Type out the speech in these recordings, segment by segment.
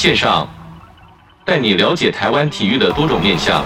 线上，带你了解台湾体育的多种面向。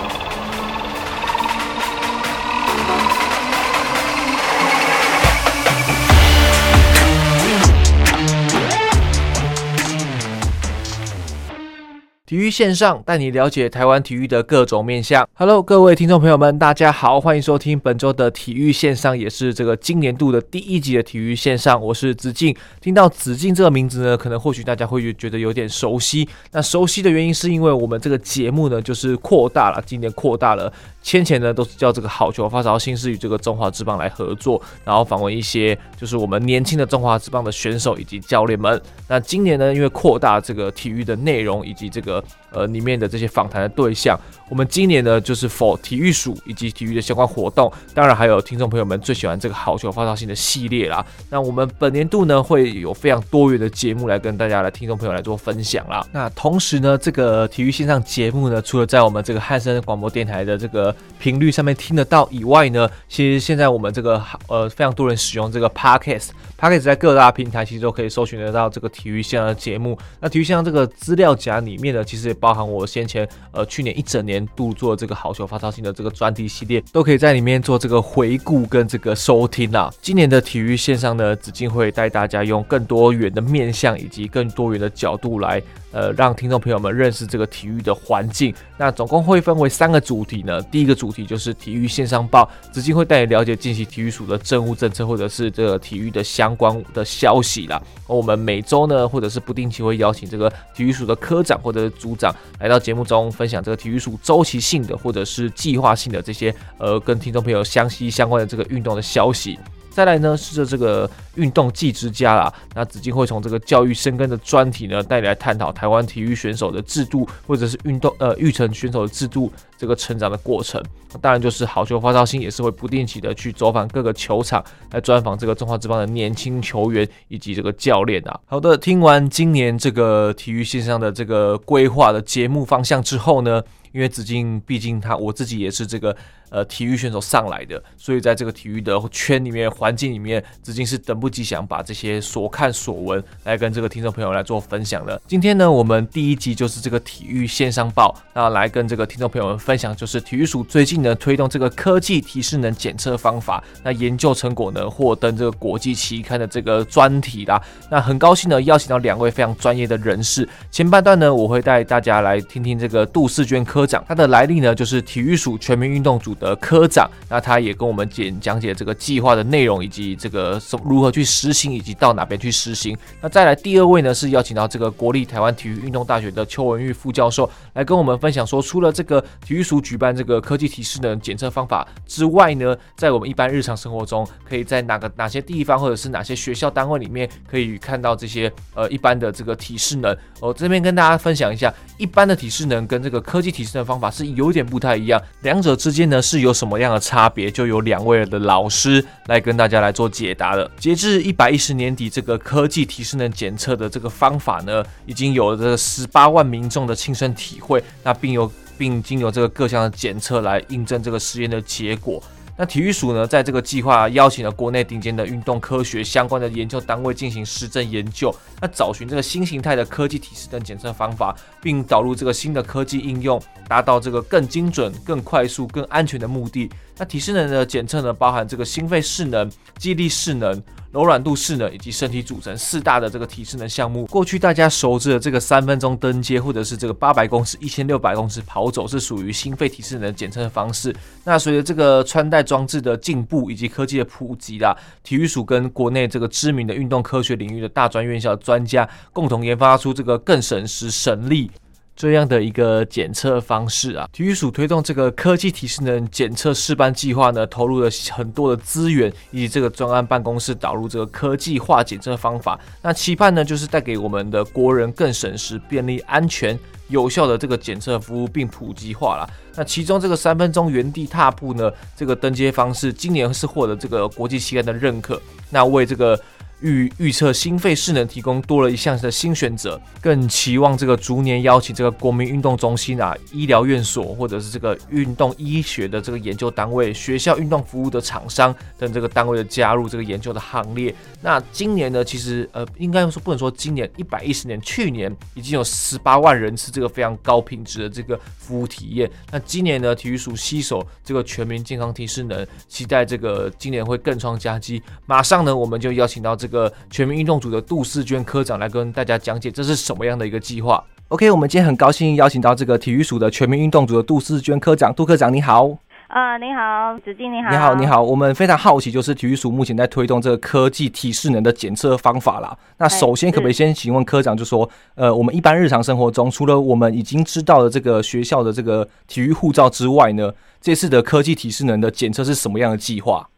体育线上带你了解台湾体育的各种面向。Hello，各位听众朋友们，大家好，欢迎收听本周的体育线上，也是这个今年度的第一集的体育线上。我是子敬。听到子敬这个名字呢，可能或许大家会觉得有点熟悉。那熟悉的原因是因为我们这个节目呢，就是扩大了，今年扩大了。先前呢都是叫这个好球发烧星是与这个中华之棒来合作，然后访问一些就是我们年轻的中华之棒的选手以及教练们。那今年呢，因为扩大这个体育的内容以及这个呃里面的这些访谈的对象，我们今年呢就是 for 体育署以及体育的相关活动，当然还有听众朋友们最喜欢这个好球发烧星的系列啦。那我们本年度呢会有非常多元的节目来跟大家的听众朋友来做分享啦。那同时呢，这个体育线上节目呢，除了在我们这个汉声广播电台的这个频率上面听得到以外呢，其实现在我们这个呃非常多人使用这个 Podcast，Podcast 在各大平台其实都可以搜寻得到这个体育线上的节目。那体育线上这个资料夹里面呢，其实也包含我先前呃去年一整年度做这个好球发烧星的这个专题系列，都可以在里面做这个回顾跟这个收听啦。今年的体育线上呢，子敬会带大家用更多元的面向以及更多元的角度来。呃，让听众朋友们认识这个体育的环境。那总共会分为三个主题呢。第一个主题就是体育线上报，直接会带你了解近期体育署的政务政策，或者是这个体育的相关的消息啦。我们每周呢，或者是不定期会邀请这个体育署的科长或者是组长来到节目中分享这个体育署周期性的或者是计划性的这些呃跟听众朋友相息相关的这个运动的消息。再来呢，是这这个运动技之家啦。那子敬会从这个教育深耕的专题呢，带你来探讨台湾体育选手的制度，或者是运动呃育成选手的制度这个成长的过程。当然，就是好球发烧星也是会不定期的去走访各个球场，来专访这个中华职棒的年轻球员以及这个教练啊。好的，听完今年这个体育线上的这个规划的节目方向之后呢，因为子敬毕竟他我自己也是这个。呃，体育选手上来的，所以在这个体育的圈里面、环境里面，子敬是等不及想把这些所看所闻来跟这个听众朋友来做分享的。今天呢，我们第一集就是这个体育线上报，那来跟这个听众朋友们分享，就是体育署最近呢推动这个科技体适能检测方法，那研究成果呢获登这个国际期刊的这个专题啦。那很高兴呢邀请到两位非常专业的人士。前半段呢，我会带大家来听听这个杜世娟科长，他的来历呢就是体育署全民运动组的。科长，那他也跟我们简讲解这个计划的内容，以及这个如何去实行，以及到哪边去实行。那再来第二位呢，是邀请到这个国立台湾体育运动大学的邱文玉副教授来跟我们分享说，除了这个体育署举办这个科技体适能检测方法之外呢，在我们一般日常生活中，可以在哪个哪些地方，或者是哪些学校单位里面，可以看到这些呃一般的这个体适能。我这边跟大家分享一下，一般的体适能跟这个科技体适能方法是有点不太一样，两者之间呢是。有什么样的差别？就有两位的老师来跟大家来做解答了。截至一百一十年底，这个科技提示能检测的这个方法呢，已经有了这十八万民众的亲身体会，那并有并经由这个各项的检测来印证这个实验的结果。那体育署呢，在这个计划邀请了国内顶尖的运动科学相关的研究单位进行实证研究，那找寻这个新形态的科技体适能检测方法，并导入这个新的科技应用，达到这个更精准、更快速、更安全的目的。那体适能的检测呢，包含这个心肺势能、肌力势能。柔软度适能以及身体组成四大的这个体适能项目，过去大家熟知的这个三分钟登阶或者是这个八百公尺、一千六百公尺跑走是属于心肺体适能检测的方式。那随着这个穿戴装置的进步以及科技的普及啦，体育署跟国内这个知名的运动科学领域的大专院校专家共同研发出这个更省时省力。这样的一个检测方式啊，体育署推动这个科技体适能检测试办计划呢，投入了很多的资源，以及这个专案办公室导入这个科技化检测方法。那期盼呢，就是带给我们的国人更省时、便利、安全、有效的这个检测服务，并普及化了。那其中这个三分钟原地踏步呢，这个登阶方式今年是获得这个国际期刊的认可，那为这个。预预测心肺势能提供多了一项的新选择，更期望这个逐年邀请这个国民运动中心啊、医疗院所或者是这个运动医学的这个研究单位、学校运动服务的厂商等这个单位的加入这个研究的行列。那今年呢，其实呃，应该说不能说今年一百一十年，去年已经有十八万人次这个非常高品质的这个服务体验。那今年呢，体育署携手这个全民健康体适能，期待这个今年会更创佳绩。马上呢，我们就邀请到个。个全民运动组的杜世娟科长来跟大家讲解这是什么样的一个计划。OK，我们今天很高兴邀请到这个体育署的全民运动组的杜世娟科长，杜科长你好。啊，你好，子敬你好。你好，你好。我们非常好奇，就是体育署目前在推动这个科技体适能的检测方法啦。那首先可不可以先请问科长，就说，呃，我们一般日常生活中，除了我们已经知道的这个学校的这个体育护照之外呢，这次的科技体适能的检测是什么样的计划？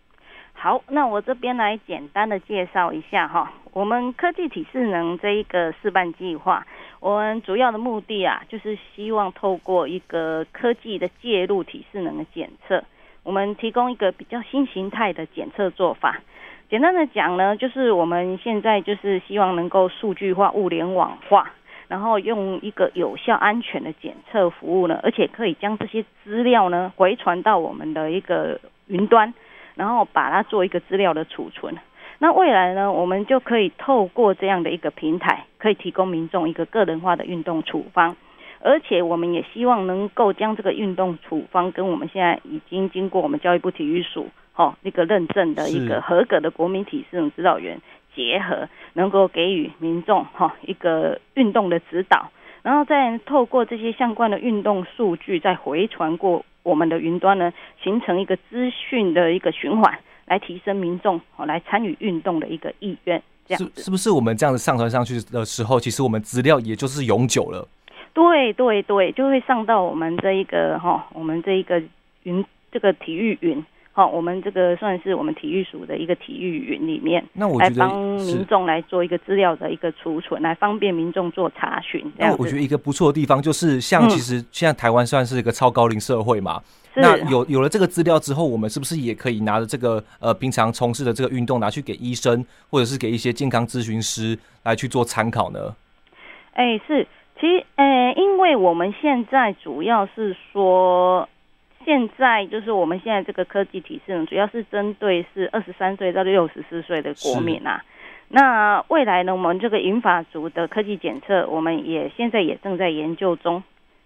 好，那我这边来简单的介绍一下哈，我们科技体适能这一个示范计划，我们主要的目的啊，就是希望透过一个科技的介入体适能的检测，我们提供一个比较新形态的检测做法。简单的讲呢，就是我们现在就是希望能够数据化、物联网化，然后用一个有效、安全的检测服务呢，而且可以将这些资料呢回传到我们的一个云端。然后把它做一个资料的储存，那未来呢，我们就可以透过这样的一个平台，可以提供民众一个个人化的运动处方，而且我们也希望能够将这个运动处方跟我们现在已经经过我们教育部体育署哦那个认证的一个合格的国民体适能指导员结合，能够给予民众哈一个运动的指导，然后再透过这些相关的运动数据再回传过。我们的云端呢，形成一个资讯的一个循环，来提升民众哦来参与运动的一个意愿。这样是是不是我们这样子上传上去的时候，其实我们资料也就是永久了？对对对，就会上到我们这一个哈，我们这一个云这个体育云。好，我们这个算是我们体育署的一个体育云里面，那我觉得来帮民众来做一个资料的一个储存，来方便民众做查询。那我觉得一个不错的地方就是，像其实现在台湾算是一个超高龄社会嘛，嗯、那有有了这个资料之后，我们是不是也可以拿着这个呃平常从事的这个运动拿去给医生或者是给一些健康咨询师来去做参考呢？哎、欸，是，其实呃、欸，因为我们现在主要是说。现在就是我们现在这个科技体适能，主要是针对是二十三岁到六十四岁的国民啊。那未来呢，我们这个银发族的科技检测，我们也现在也正在研究中。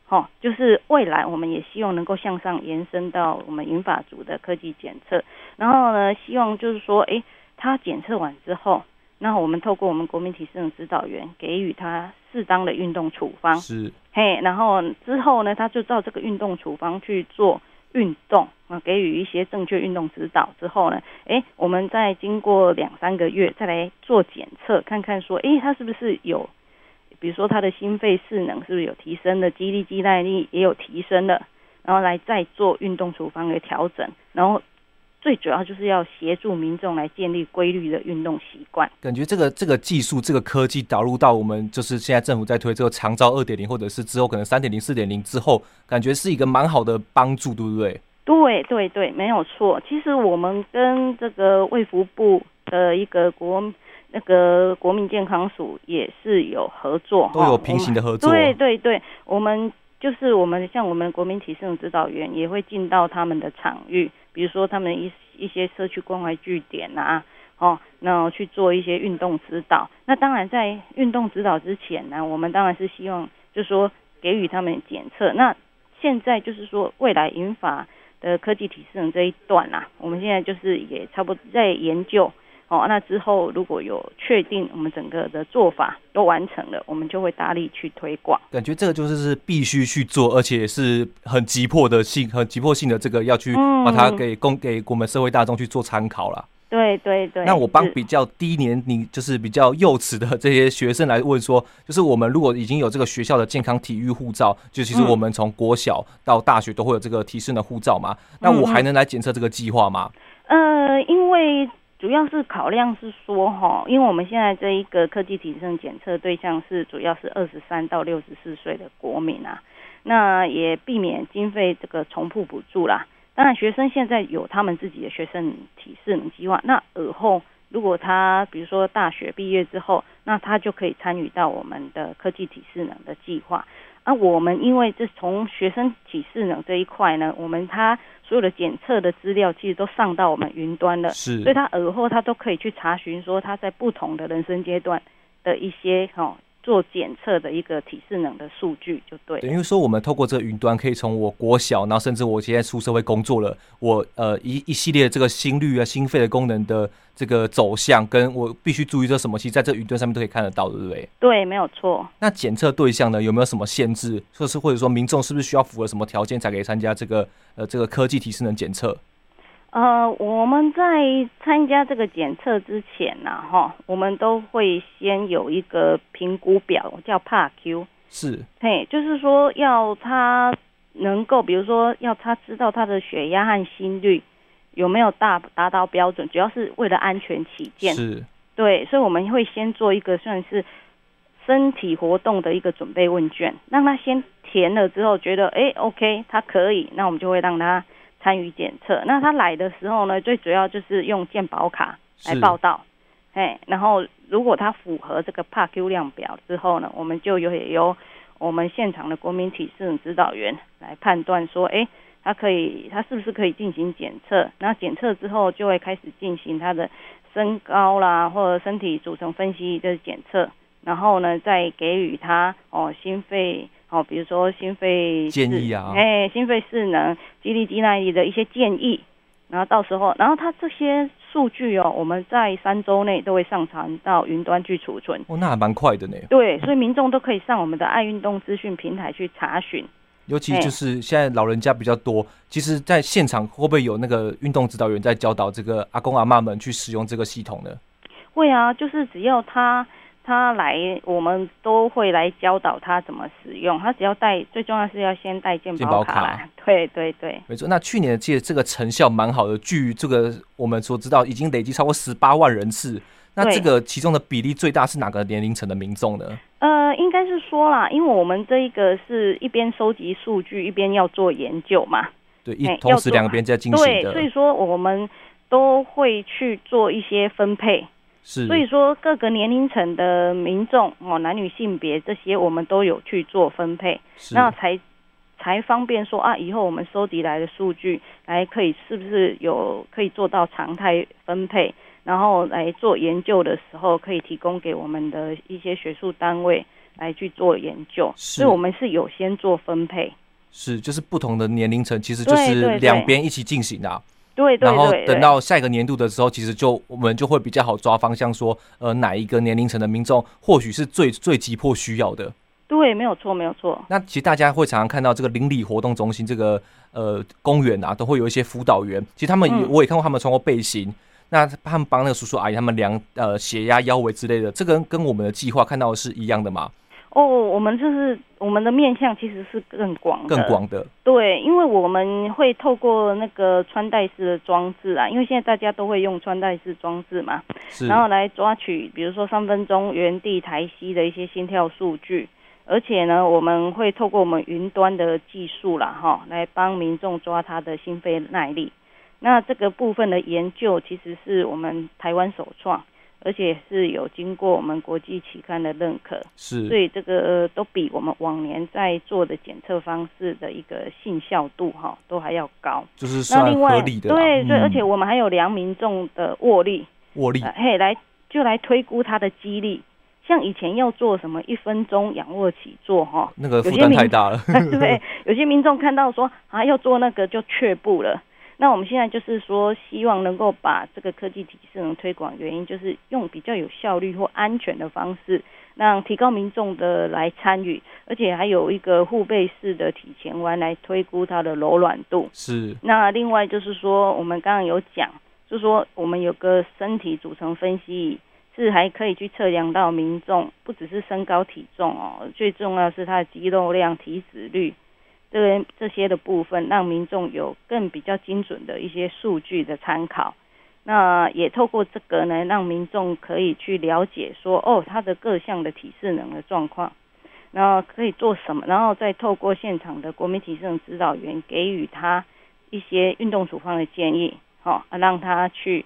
齁，就是未来我们也希望能够向上延伸到我们银发族的科技检测。然后呢，希望就是说，诶，他检测完之后，那我们透过我们国民体适能指导员给予他适当的运动处方。是，嘿，然后之后呢，他就照这个运动处方去做。运动啊，给予一些正确运动指导之后呢，诶，我们再经过两三个月再来做检测，看看说，诶，他是不是有，比如说他的心肺势能是不是有提升的，肌力、肌耐力也有提升的，然后来再做运动处方的调整，然后。最主要就是要协助民众来建立规律的运动习惯。感觉这个这个技术、这个科技导入到我们就是现在政府在推这个长照二点零，或者是之后可能三点零、四点零之后，感觉是一个蛮好的帮助，对不对？对对对，没有错。其实我们跟这个卫福部的一个国那个国民健康署也是有合作，都有平行的合作。对对对，我们就是我们像我们国民体适能指导员也会进到他们的场域。比如说，他们一一些社区关怀据点啊，哦，那去做一些运动指导。那当然，在运动指导之前呢，我们当然是希望，就是说给予他们检测。那现在就是说，未来银发的科技体适能这一段啊，我们现在就是也差不多在研究。哦，那之后如果有确定我们整个的做法都完成了，我们就会大力去推广。感觉这个就是是必须去做，而且是很急迫的性、很急迫性的这个要去把它给供给我们社会大众去做参考了。对对对。那我帮比较低年龄，就是比较幼齿的这些学生来问说，就是我们如果已经有这个学校的健康体育护照，就其实我们从国小到大学都会有这个提升的护照嘛，那我还能来检测这个计划吗？呃，因为。主要是考量是说哈，因为我们现在这一个科技体适能检测对象是主要是二十三到六十四岁的国民啊，那也避免经费这个重复补助啦。当然，学生现在有他们自己的学生体适能计划，那尔后如果他比如说大学毕业之后，那他就可以参与到我们的科技体适能的计划。那我们因为这从学生体适能这一块呢，我们他所有的检测的资料其实都上到我们云端了，是，所以他耳后他都可以去查询说他在不同的人生阶段的一些哈。做检测的一个体适能的数据就对，等于说我们透过这个云端，可以从我国小，然后甚至我现在出社会工作了，我呃一一系列这个心率啊、心肺的功能的这个走向，跟我必须注意这什么，其实在这云端上面都可以看得到，对不对？对，没有错。那检测对象呢，有没有什么限制？说是或者说民众是不是需要符合什么条件才可以参加这个呃这个科技体适能检测？呃，我们在参加这个检测之前呢，哈，我们都会先有一个评估表，叫 PARQ。是。嘿，就是说要他能够，比如说要他知道他的血压和心率有没有达达到标准，主要是为了安全起见。是。对，所以我们会先做一个算是身体活动的一个准备问卷，让他先填了之后觉得哎，OK，他可以，那我们就会让他。参与检测，那他来的时候呢，最主要就是用健保卡来报到，哎，然后如果他符合这个 PARQ 量表之后呢，我们就有也由我们现场的国民体适能指导员来判断说，哎，他可以，他是不是可以进行检测？然后检测之后就会开始进行他的身高啦，或者身体组成分析的检测，然后呢，再给予他哦心肺。哦，比如说心肺建议啊，哎，心肺适能、肌力、肌耐力的一些建议，然后到时候，然后它这些数据哦，我们在三周内都会上传到云端去储存。哦，那还蛮快的呢。对，所以民众都可以上我们的爱运动资讯平台去查询。尤其就是现在老人家比较多，其实在现场会不会有那个运动指导员在教导这个阿公阿妈们去使用这个系统呢？会啊，就是只要他。他来，我们都会来教导他怎么使用。他只要带，最重要是要先带健保卡来。对对对，没错。那去年其实这个成效蛮好的，据这个我们所知道，已经累积超过十八万人次。那这个其中的比例最大是哪个年龄层的民众呢？呃，应该是说啦，因为我们这一个是一边收集数据，一边要做研究嘛。对，一同时两边在进行的。对，所以说我们都会去做一些分配。是，所以说各个年龄层的民众哦，男女性别这些我们都有去做分配，那才才方便说啊，以后我们收集来的数据来可以是不是有可以做到常态分配，然后来做研究的时候可以提供给我们的一些学术单位来去做研究，所以我们是有先做分配，是就是不同的年龄层其实就是两边一起进行的啊。对，对，对，对，然后等到下一个年度的时候，其实就我们就会比较好抓方向，说呃哪一个年龄层的民众或许是最最急迫需要的。对，没有错，没有错。那其实大家会常常看到这个邻里活动中心这个呃公园啊，都会有一些辅导员。其实他们也、嗯、我也看过他们穿过背心，那他们帮那个叔叔阿姨他们量呃血压、腰围之类的，这个跟我们的计划看到的是一样的吗？哦，我们就是我们的面向其实是更广，更广的。对，因为我们会透过那个穿戴式的装置啊，因为现在大家都会用穿戴式装置嘛，然后来抓取，比如说三分钟原地抬膝的一些心跳数据，而且呢，我们会透过我们云端的技术啦，哈，来帮民众抓他的心肺耐力。那这个部分的研究其实是我们台湾首创。而且是有经过我们国际期刊的认可，是，所以这个都比我们往年在做的检测方式的一个信效度哈，都还要高。就是算合理的。对对，而且我们还有量民众的握力，握力，嘿，来就来推估他的肌力。像以前要做什么一分钟仰卧起坐哈，那个负担太大了。对，有些民众看到说啊要做那个就却步了。那我们现在就是说，希望能够把这个科技体智能推广，原因就是用比较有效率或安全的方式，让提高民众的来参与，而且还有一个护背式的体前弯来推估它的柔软度。是。那另外就是说，我们刚刚有讲，就是说我们有个身体组成分析，是还可以去测量到民众不只是身高体重哦，最重要是他的肌肉量、体脂率。这个这些的部分，让民众有更比较精准的一些数据的参考。那也透过这个呢，让民众可以去了解说，哦，他的各项的体适能的状况。然后可以做什么，然后再透过现场的国民体适能指导员给予他一些运动处方的建议，好，让他去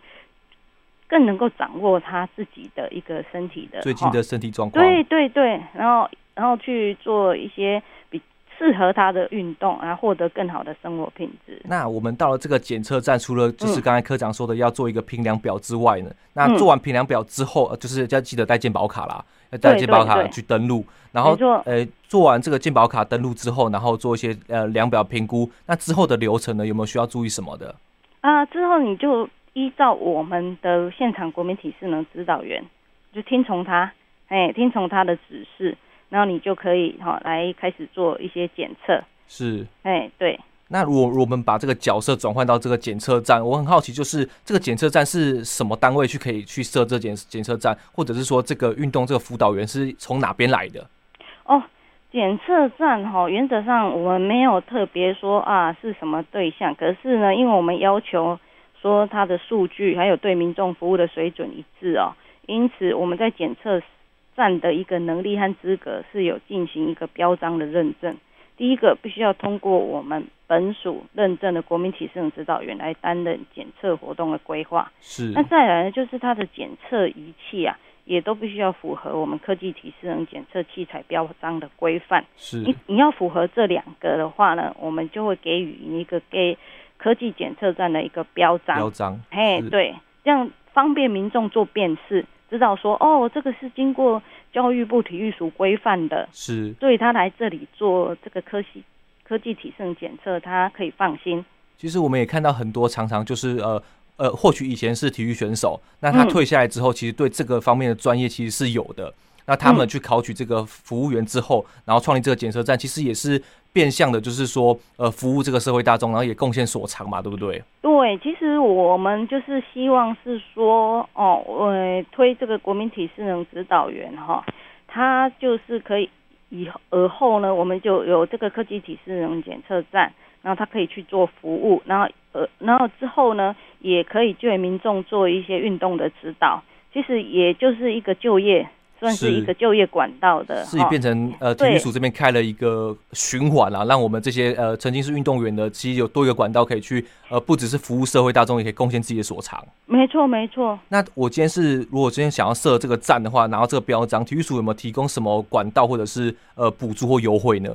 更能够掌握他自己的一个身体的最近的身体状况。对对对，然后然后去做一些比。适合他的运动，然后获得更好的生活品质。那我们到了这个检测站，除了就是刚才科长说的要做一个评量表之外呢，嗯、那做完评量表之后，就是要记得带健保卡啦，要带健保卡去登录。然后，呃，做完这个健保卡登录之后，然后做一些呃量表评估。那之后的流程呢，有没有需要注意什么的？啊，之后你就依照我们的现场国民体适能指导员，就听从他，哎，听从他的指示。然后你就可以哈来开始做一些检测，是，哎，对。那如果我们把这个角色转换到这个检测站，我很好奇，就是这个检测站是什么单位去可以去设这检检测站，或者是说这个运动这个辅导员是从哪边来的？哦，检测站哈，原则上我们没有特别说啊是什么对象，可是呢，因为我们要求说它的数据还有对民众服务的水准一致哦，因此我们在检测。站的一个能力和资格是有进行一个标章的认证。第一个必须要通过我们本署认证的国民体适能指导员来担任检测活动的规划。是。那再来呢，就是它的检测仪器啊，也都必须要符合我们科技体适能检测器材标章的规范。是。你你要符合这两个的话呢，我们就会给予你一个给科技检测站的一个标章。标章。嘿，对，这样方便民众做辨识。知道说哦，这个是经过教育部体育署规范的，是，所以他来这里做这个科技科技体适能检测，他可以放心。其实我们也看到很多常常就是呃呃，或许以前是体育选手，那他退下来之后，其实对这个方面的专业其实是有的。那他们去考取这个服务员之后，嗯、然后创立这个检测站，其实也是变相的，就是说，呃，服务这个社会大众，然后也贡献所长嘛，对不对？对，其实我们就是希望是说，哦，呃，推这个国民体适能指导员哈，他就是可以以而后呢，我们就有这个科技体适能检测站，然后他可以去做服务，然后呃，然后之后呢，也可以就为民众做一些运动的指导，其实也就是一个就业。算是一个就业管道的，是变成呃体育署这边开了一个循环啦，让我们这些呃曾经是运动员的，其实有多一个管道可以去呃不只是服务社会大众，也可以贡献自己的所长。没错没错。那我今天是如果今天想要设这个站的话，拿到这个标章，体育署有没有提供什么管道或者是呃补助或优惠呢？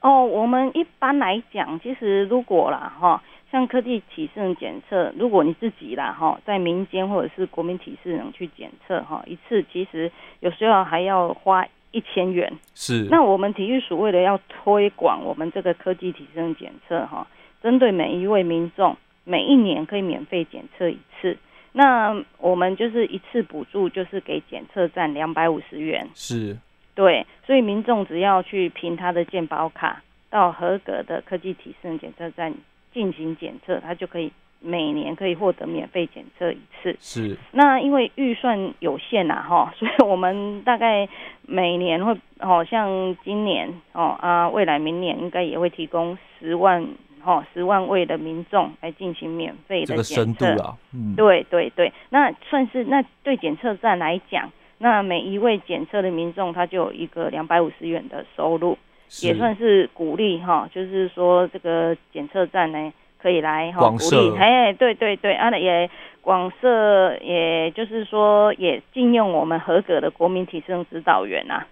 哦，我们一般来讲，其实如果啦哈。像科技体适能检测，如果你自己啦哈，在民间或者是国民体适能去检测哈，一次其实有时候还要花一千元。是。那我们体育署为了要推广我们这个科技体适能检测哈，针对每一位民众，每一年可以免费检测一次。那我们就是一次补助，就是给检测站两百五十元。是。对，所以民众只要去凭他的健保卡到合格的科技体适能检测站。进行检测，他就可以每年可以获得免费检测一次。是。那因为预算有限呐，哈，所以我们大概每年会，好像今年哦啊，未来明年应该也会提供十万，哦，十万位的民众来进行免费的检测。这个深度啊，嗯，对对对，那算是那对检测站来讲，那每一位检测的民众他就有一个两百五十元的收入。也算是鼓励哈，就是说这个检测站呢，可以来哈鼓励，哎，对对对，啊也广设，也就是说也禁用我们合格的国民体适能指导员呐，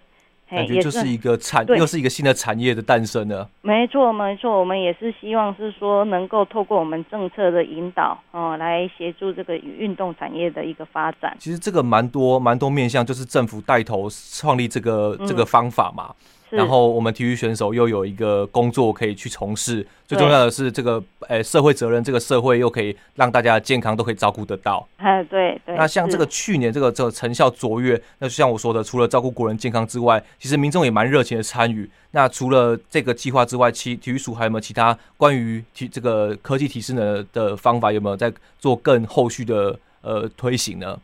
感觉就是一个产，又是一个新的产业的诞生呢。没错没错，我们也是希望是说能够透过我们政策的引导哦，来协助这个运动产业的一个发展。其实这个蛮多蛮多面向，就是政府带头创立这个这个方法嘛。嗯然后我们体育选手又有一个工作可以去从事，最重要的是这个诶社会责任，这个社会又可以让大家的健康都可以照顾得到。哎，对对。那像这个去年这个这个成效卓越，那就像我说的，除了照顾国人健康之外，其实民众也蛮热情的参与。那除了这个计划之外，其体育署还有没有其他关于体这个科技提示呢的方法？有没有在做更后续的呃推行呢？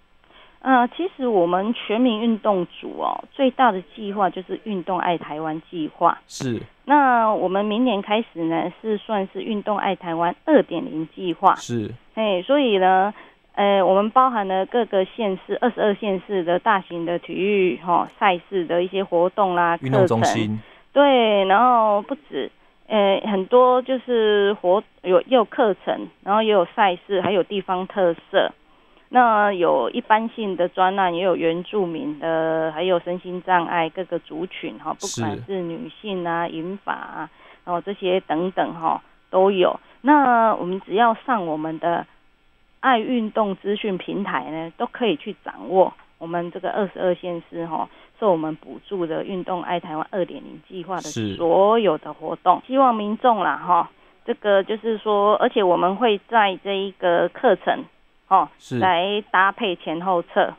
呃，其实我们全民运动组哦，最大的计划就是运动爱台湾计划。是。那我们明年开始呢，是算是运动爱台湾二点零计划。是。哎，所以呢，呃，我们包含了各个县市二十二县市的大型的体育哈赛事的一些活动啦，运动中心。对，然后不止，呃，很多就是活有也有课程，然后也有赛事，还有地方特色。那有一般性的专案，也有原住民的，还有身心障碍各个族群哈，不管是女性啊、银发啊，然后这些等等哈都有。那我们只要上我们的爱运动资讯平台呢，都可以去掌握我们这个二十二县市哈受我们补助的运动爱台湾二点零计划的所有的活动。希望民众啦哈，这个就是说，而且我们会在这一个课程。哦，是来搭配前后侧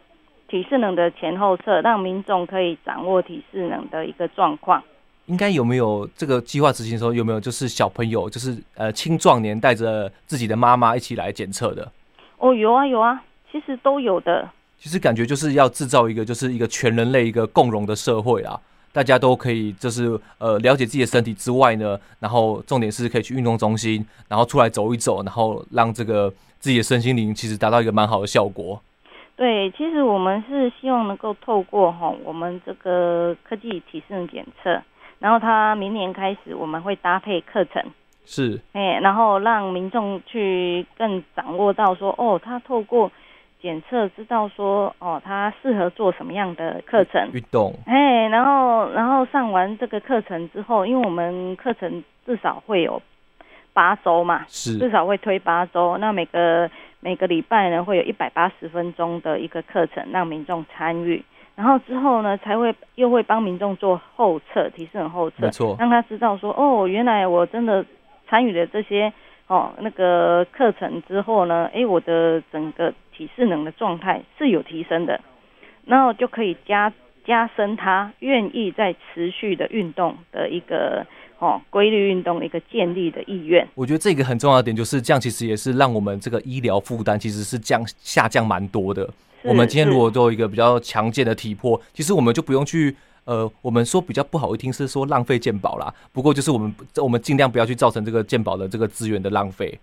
体适能的前后侧，让民众可以掌握体适能的一个状况。应该有没有这个计划执行的时候，有没有就是小朋友，就是呃青壮年带着自己的妈妈一起来检测的？哦，有啊有啊，其实都有的。其实感觉就是要制造一个就是一个全人类一个共荣的社会啊，大家都可以就是呃了解自己的身体之外呢，然后重点是可以去运动中心，然后出来走一走，然后让这个。自己的身心灵其实达到一个蛮好的效果。对，其实我们是希望能够透过哈我们这个科技体适能检测，然后他明年开始我们会搭配课程，是，哎，然后让民众去更掌握到说，哦，他透过检测知道说，哦，他适合做什么样的课程运动，哎，然后然后上完这个课程之后，因为我们课程至少会有。八周嘛，是至少会推八周。那每个每个礼拜呢，会有一百八十分钟的一个课程，让民众参与。然后之后呢，才会又会帮民众做后测，体适能后测，没错，让他知道说，哦，原来我真的参与了这些哦那个课程之后呢，诶，我的整个体适能的状态是有提升的，然后就可以加加深他愿意在持续的运动的一个。哦，规律运动的一个建立的意愿，我觉得这个很重要的点就是这样，其实也是让我们这个医疗负担其实是降下降蛮多的。我们今天如果都有一个比较强健的体魄，其实我们就不用去呃，我们说比较不好一听是说浪费健保啦。不过就是我们我们尽量不要去造成这个健保的这个资源的浪费。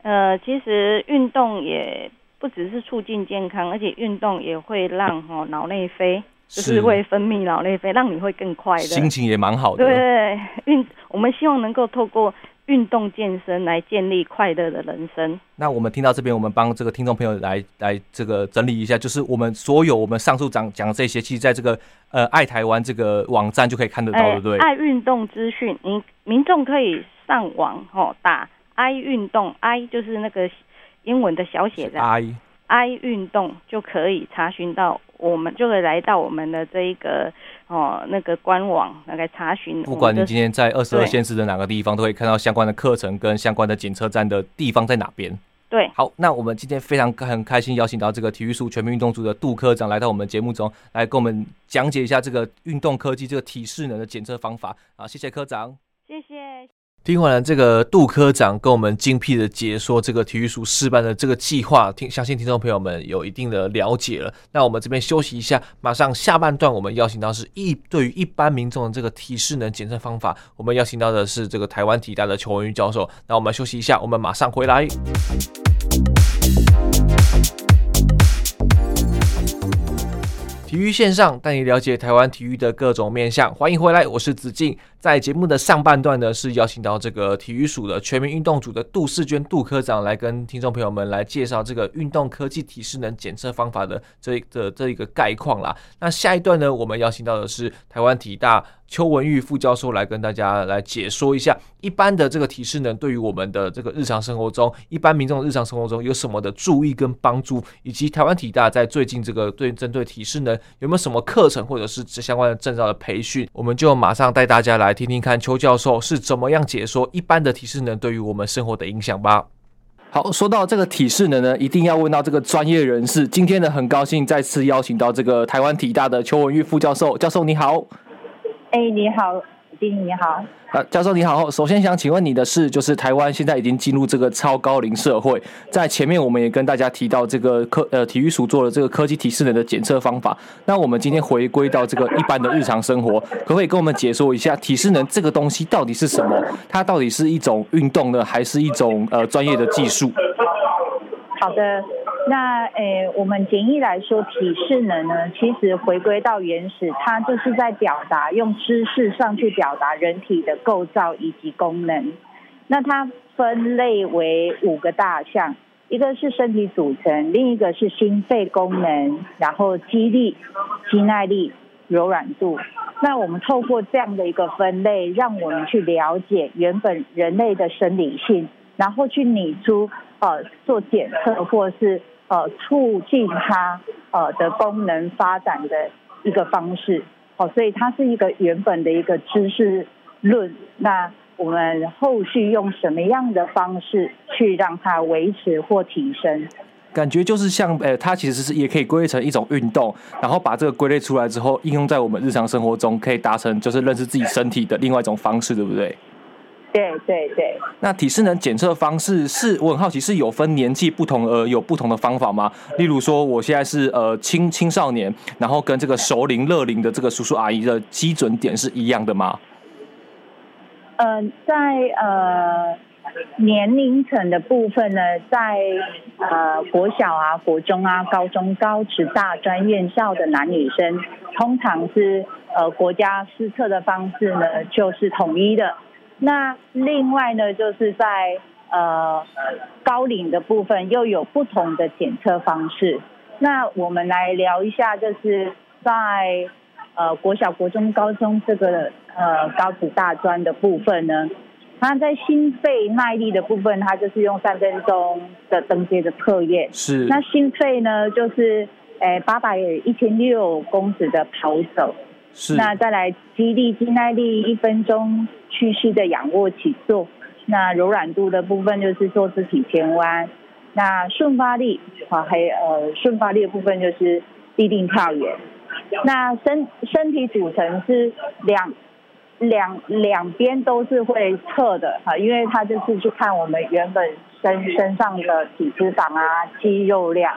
呃，其实运动也不只是促进健康，而且运动也会让哦脑内啡。就是会分泌脑内啡，让你会更快乐，心情也蛮好的。对，运我们希望能够透过运动健身来建立快乐的人生。那我们听到这边，我们帮这个听众朋友来来这个整理一下，就是我们所有我们上述讲讲的这些，其实在这个呃爱台湾这个网站就可以看得到，对不对？爱运动资讯，民民众可以上网哦，打爱运动，爱就是那个英文的小写的爱，爱运动就可以查询到。我们就会来到我们的这一个哦那个官网来查询。不管你今天在二十二县市的哪个地方，都可以看到相关的课程跟相关的检测站的地方在哪边。对，好，那我们今天非常很开心邀请到这个体育署全民运动组的杜科长来到我们节目中，来跟我们讲解一下这个运动科技这个体适能的检测方法啊，谢谢科长。听完了这个杜科长跟我们精辟的解说，这个体育署试办的这个计划，听相信听众朋友们有一定的了解了。那我们这边休息一下，马上下半段我们邀请到是一对于一般民众的这个体适能检测方法，我们邀请到的是这个台湾体大的邱文玉教授。那我们休息一下，我们马上回来。体育线上带你了解台湾体育的各种面向，欢迎回来，我是子敬。在节目的上半段呢，是邀请到这个体育署的全民运动组的杜世娟杜科长来跟听众朋友们来介绍这个运动科技体适能检测方法的这的这一个概况啦。那下一段呢，我们邀请到的是台湾体大邱文玉副教授来跟大家来解说一下，一般的这个体适能对于我们的这个日常生活中，一般民众日常生活中有什么的注意跟帮助，以及台湾体大在最近这个对针对体适能有没有什么课程或者是相关的证照的培训，我们就马上带大家来。听听看邱教授是怎么样解说一般的体适能对于我们生活的影响吧。好，说到这个体适能呢，一定要问到这个专业人士。今天呢，很高兴再次邀请到这个台湾体大的邱文玉副教授。教授你好。哎，你好。你好，啊，教授你好。首先想请问你的是，就是台湾现在已经进入这个超高龄社会，在前面我们也跟大家提到这个科呃体育署做了这个科技体适能的检测方法。那我们今天回归到这个一般的日常生活，可不可以跟我们解说一下体适能这个东西到底是什么？它到底是一种运动呢，还是一种呃专业的技术？好的，那诶，我们简易来说，体适能呢，其实回归到原始，它就是在表达用知识上去表达人体的构造以及功能。那它分类为五个大项，一个是身体组成，另一个是心肺功能，然后肌力、肌耐力、柔软度。那我们透过这样的一个分类，让我们去了解原本人类的生理性，然后去拟出呃做检测或是呃促进它呃的功能发展的一个方式。哦，所以它是一个原本的一个知识论。那我们后续用什么样的方式去让它维持或提升？感觉就是像，呃，它其实是也可以归类成一种运动，然后把这个归类出来之后，应用在我们日常生活中，可以达成就是认识自己身体的另外一种方式，对不对？对对对。那体适能检测方式是，我很好奇，是有分年纪不同而有不同的方法吗？例如说，我现在是呃青青少年，然后跟这个熟龄乐龄的这个叔叔阿姨的基准点是一样的吗？呃，在呃年龄层的部分呢，在呃国小啊、国中啊、高中、高职、大专院校的男女生，通常是呃国家施测的方式呢，就是统一的。那另外呢，就是在呃高龄的部分又有不同的检测方式。那我们来聊一下，就是在。呃，国小、国中、高中这个呃高职大专的部分呢，它在心肺耐力的部分，它就是用三分钟的登阶的测验。是。那心肺呢，就是诶八百一千六公尺的跑走。那再来肌力、肌耐力，一分钟屈膝的仰卧起坐。那柔软度的部分就是做肢体前弯。那瞬发力啊，还有呃瞬发力的部分就是立定跳远。那身身体组成是两两两边都是会测的哈，因为它就是去看我们原本身身上的体脂肪啊、肌肉量。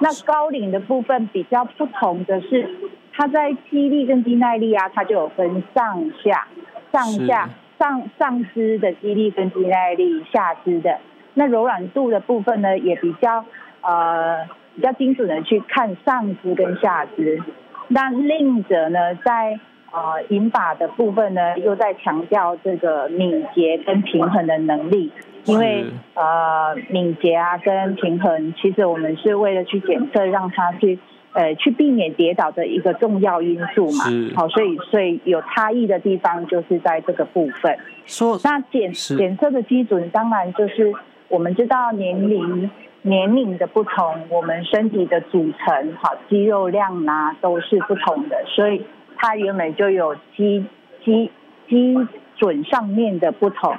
那高领的部分比较不同的是，它在肌力跟肌耐力啊，它就有分上下、上下、上上肢的肌力跟肌耐力，下肢的。那柔软度的部分呢，也比较呃比较精准的去看上肢跟下肢。那另者呢，在呃引法的部分呢，又在强调这个敏捷跟平衡的能力，因为呃敏捷啊跟平衡，其实我们是为了去检测，让他去呃去避免跌倒的一个重要因素嘛。好，所以所以有差异的地方就是在这个部分。说那检检测的基准，当然就是我们知道年龄。年龄的不同，我们身体的组成，好肌肉量啊，都是不同的，所以它原本就有基基基准上面的不同。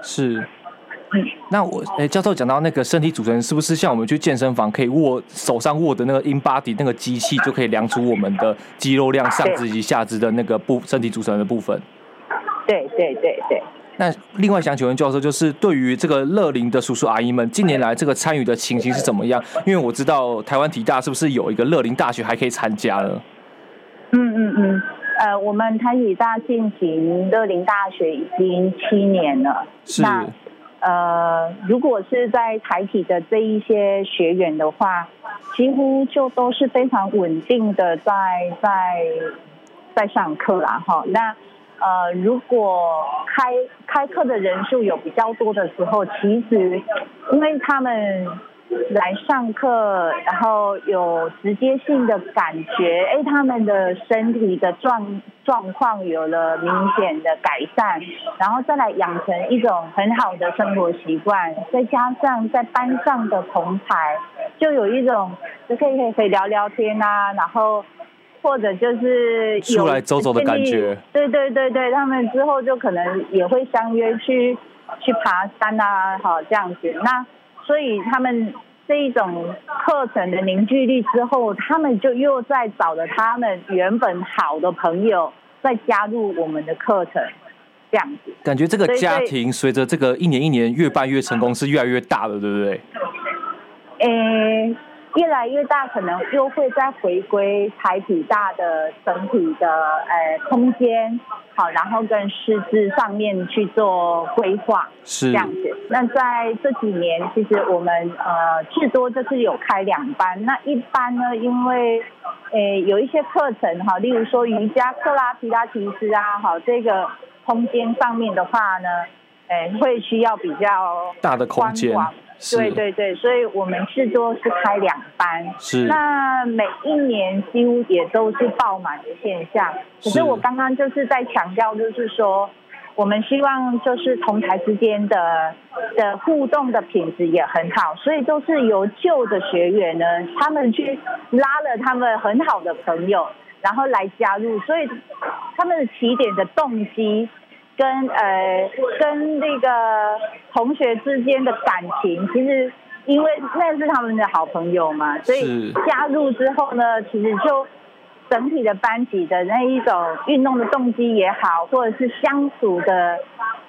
是，嗯，那我诶，教授讲到那个身体组成，是不是像我们去健身房可以握手上握的那个 InBody 那个机器，就可以量出我们的肌肉量上肢及下肢的那个部身体组成的部分？对对对对。那另外想请问教授，就是对于这个乐龄的叔叔阿姨们，近年来这个参与的情形是怎么样？因为我知道台湾体大是不是有一个乐龄大学还可以参加呢？嗯嗯嗯，呃，我们台体大进行乐龄大学已经七年了。是。那呃，如果是在台体的这一些学员的话，几乎就都是非常稳定的在在在上课啦，哈。那呃，如果开开课的人数有比较多的时候，其实因为他们来上课，然后有直接性的感觉，哎，他们的身体的状状况有了明显的改善，然后再来养成一种很好的生活习惯，再加上在班上的同台，就有一种就可以可以可以聊聊天啊，然后。或者就是出来走走的感觉，对对对对，他们之后就可能也会相约去去爬山啊，好这样子。那所以他们这一种课程的凝聚力之后，他们就又在找了他们原本好的朋友，再加入我们的课程，这样子。感觉这个家庭随着这个一年一年越办越成功，是越来越大的，对不对？诶。越来越大，可能又会再回归台体大的整体的呃空间，好，然后跟师资上面去做规划，是这样子。那在这几年，其实我们呃至多就是有开两班，那一班呢，因为呃有一些课程哈，例如说瑜伽课啦、皮拉提斯啊，好，这个空间上面的话呢，呃会需要比较大的空间。对对对，所以我们至多是开两班，是。那每一年几乎也都是爆满的现象。可是我刚刚就是在强调，就是说我们希望就是同台之间的的互动的品质也很好，所以都是由旧的学员呢，他们去拉了他们很好的朋友，然后来加入，所以他们的起点的动机。跟呃跟那个同学之间的感情，其实因为那是他们的好朋友嘛，所以加入之后呢，其实就整体的班级的那一种运动的动机也好，或者是相处的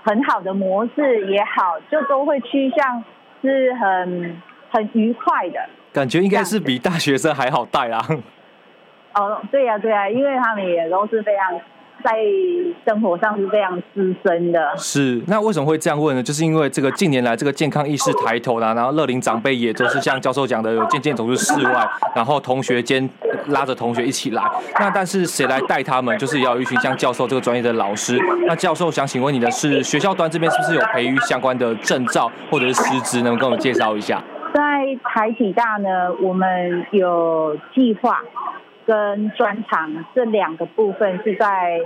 很好的模式也好，就都会趋向是很很愉快的。感觉应该是比大学生还好带啦。哦，对呀、啊、对呀、啊，因为他们也都是非常。在生活上是非常资深的。是，那为什么会这样问呢？就是因为这个近年来这个健康意识抬头啦，然后乐龄长辈也都是像教授讲的，有渐渐走入室外，然后同学间拉着同学一起来。那但是谁来带他们？就是要有一群像教授这个专业的老师。那教授想请问你的是，学校端这边是不是有培育相关的证照或者是师资？能跟我们介绍一下？在台体大呢，我们有计划。跟专长这两个部分是在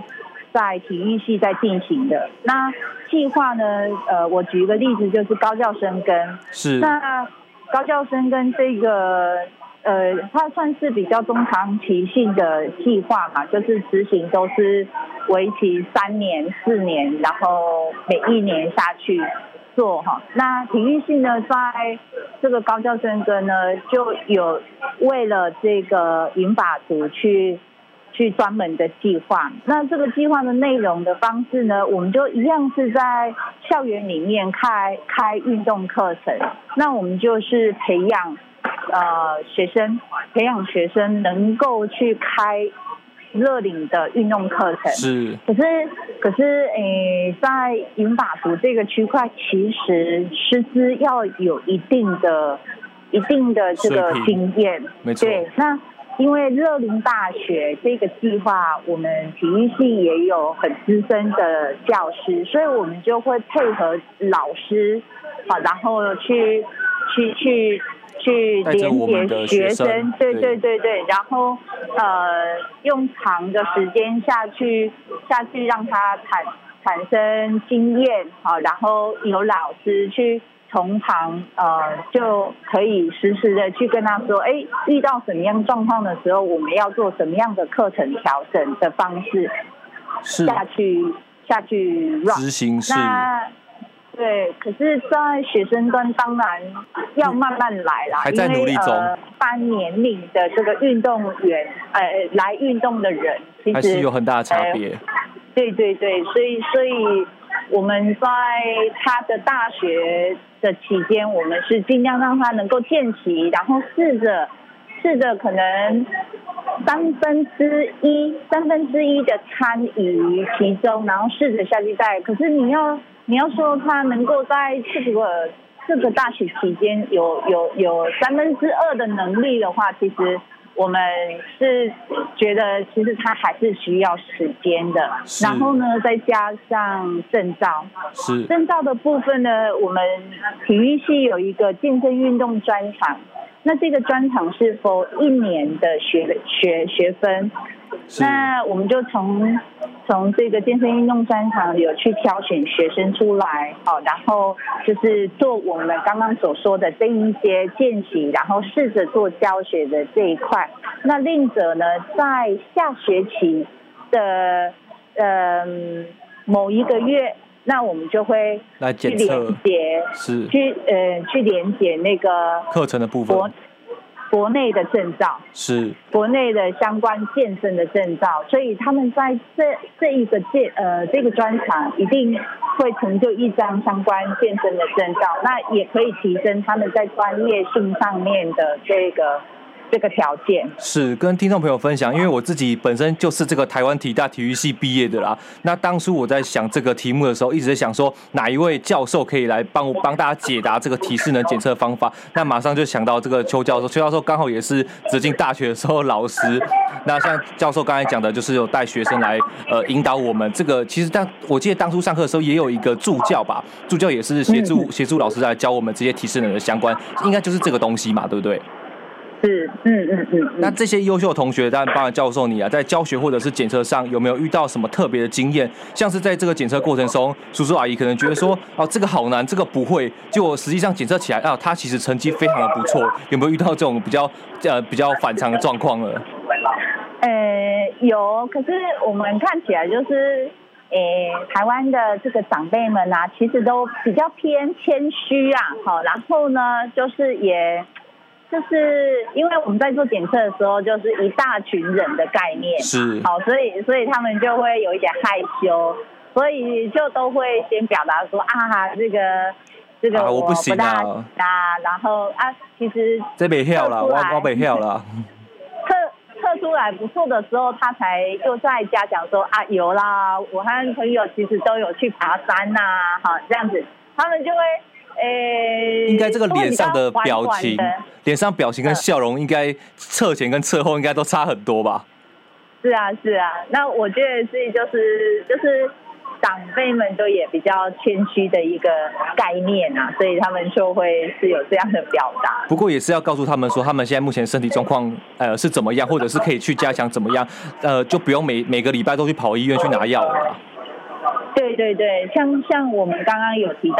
在体育系在进行的。那计划呢？呃，我举一个例子，就是高教生跟。是。那高教生跟这个，呃，它算是比较中长期性的计划嘛，就是执行都是为期三年、四年，然后每一年下去。做哈，那体育系呢，在这个高教深耕呢，就有为了这个银发族去去专门的计划。那这个计划的内容的方式呢，我们就一样是在校园里面开开运动课程。那我们就是培养呃学生，培养学生能够去开。乐领的运动课程是，可是可是诶，在银法族这个区块，其实师资要有一定的、一定的这个经验，没错。对，那因为乐龄大学这个计划，我们体育系也有很资深的教师，所以我们就会配合老师，好，然后去去去。去连接学生，对对。对对，然后呃，用长的时间下去下去让他产产生经验，好，然后有老师去从旁呃，就可以实时的去跟他说，哎，遇到什么样状况的时候，我们要做什么样的课程调整的方式，是。下去下去执行是。对，可是，在学生端当然要慢慢来啦，还在努力中。呃，班年龄的这个运动员，呃，来运动的人，其实还是有很大的差别。呃，对对对，所以所以我们在他的大学的期间，我们是尽量让他能够见习，然后试着试着可能三分之一三分之一的参与其中，然后试着下去带。可是你要。你要说他能够在这个这个大学期间有有有三分之二的能力的话，其实我们是觉得其实他还是需要时间的。然后呢，再加上证照，是证照的部分呢，我们体育系有一个健身运动专场，那这个专长是否一年的学学学分？那我们就从从这个健身运动专场有去挑选学生出来，好，然后就是做我们刚刚所说的这一些见习，然后试着做教学的这一块。那另者呢，在下学期的嗯、呃、某一个月，那我们就会去连接，是去呃去连接那个课程的部分。国内的证照，是国内的相关健身的证照，所以他们在这这一个健呃这个专场一定会成就一张相关健身的证照，那也可以提升他们在专业性上面的这个。这个条件是跟听众朋友分享，因为我自己本身就是这个台湾体大体育系毕业的啦。那当初我在想这个题目的时候，一直在想说哪一位教授可以来帮我帮大家解答这个体适能检测方法。那马上就想到这个邱教授，邱教授刚好也是直进大学的时候老师。那像教授刚才讲的，就是有带学生来呃引导我们。这个其实当我记得当初上课的时候也有一个助教吧，助教也是协助协助老师来教我们这些体适能的相关，应该就是这个东西嘛，对不对？是，嗯嗯嗯。那这些优秀的同学，当然包含教授你啊，在教学或者是检测上，有没有遇到什么特别的经验？像是在这个检测过程中，叔叔阿姨可能觉得说，哦，这个好难，这个不会，就我实际上检测起来，啊，他其实成绩非常的不错。有没有遇到这种比较呃比较反常的状况呢？呃，有，可是我们看起来就是，呃，台湾的这个长辈们啊，其实都比较偏谦虚啊，好，然后呢，就是也。就是因为我们在做检测的时候，就是一大群人的概念，是。好，所以所以他们就会有一点害羞，所以就都会先表达说啊，这个这个我不行啊，啊然后啊，其实这边跳了，我我被跳了，测测出来不错的时候，他才又在家讲说啊，有啦，我和朋友其实都有去爬山呐，好这样子，他们就会。诶、欸，应该这个脸上的表情，脸上表情跟笑容，应该侧前跟侧后应该都差很多吧？是啊，是啊。那我觉得是就是就是长辈们都也比较谦虚的一个概念啊，所以他们就会是有这样的表达。不过也是要告诉他们说，他们现在目前身体状况呃是怎么样，或者是可以去加强怎么样，呃就不用每每个礼拜都去跑医院去拿药了。对对对，像像我们刚刚有提到。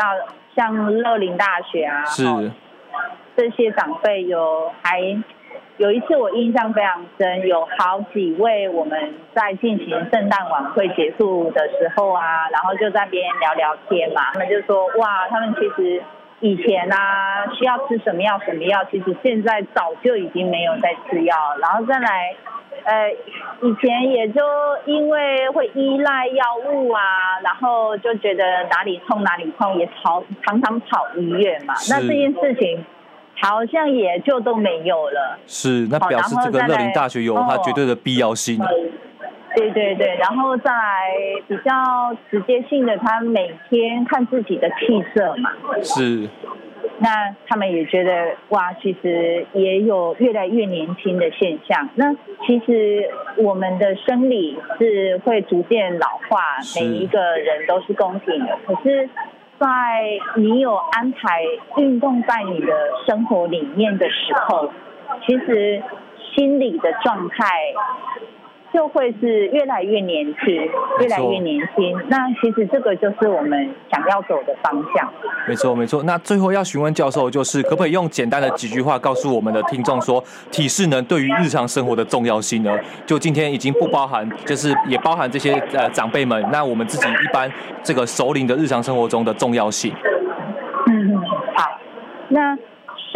像乐龄大学啊，是这些长辈有还有一次我印象非常深，有好几位我们在进行圣诞晚会结束的时候啊，然后就在那边聊聊天嘛，他们就说哇，他们其实以前啊需要吃什么药什么药，其实现在早就已经没有在吃药，然后再来。呃，以前也就因为会依赖药物啊，然后就觉得哪里痛哪里痛，也跑常常跑医院嘛。那这件事情好像也就都没有了。是，那表示这个乐林大学有它绝对的必要性。哦。对对对，然后再来比较直接性的，他每天看自己的气色嘛。是。那他们也觉得哇，其实也有越来越年轻的现象。那其实我们的生理是会逐渐老化，每一个人都是公平的。可是，在你有安排运动在你的生活里面的时候，其实心理的状态。就会是越来越年轻，越来越年轻。那其实这个就是我们想要走的方向。没错，没错。那最后要询问教授，就是可不可以用简单的几句话告诉我们的听众说，体适能对于日常生活的重要性呢？就今天已经不包含，就是也包含这些呃长辈们，那我们自己一般这个首领的日常生活中的重要性。嗯，好，那。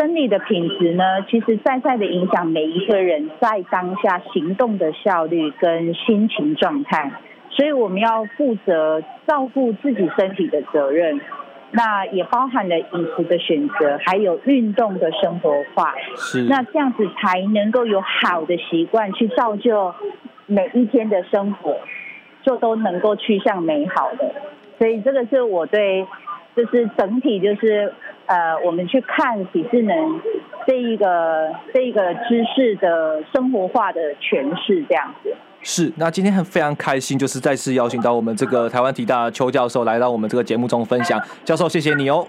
生理的品质呢，其实在在的影响每一个人在当下行动的效率跟心情状态，所以我们要负责照顾自己身体的责任，那也包含了饮食的选择，还有运动的生活化。是，那这样子才能够有好的习惯去造就每一天的生活，就都能够趋向美好的。所以这个是我对，就是整体就是。呃，我们去看体智能这一个这一个知识的生活化的诠释，这样子。是，那今天很非常开心，就是再次邀请到我们这个台湾体大邱教授来到我们这个节目中分享。教授，谢谢你哦。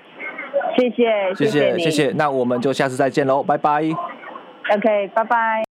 谢谢，谢谢，谢谢。那我们就下次再见喽，拜拜。OK，拜拜。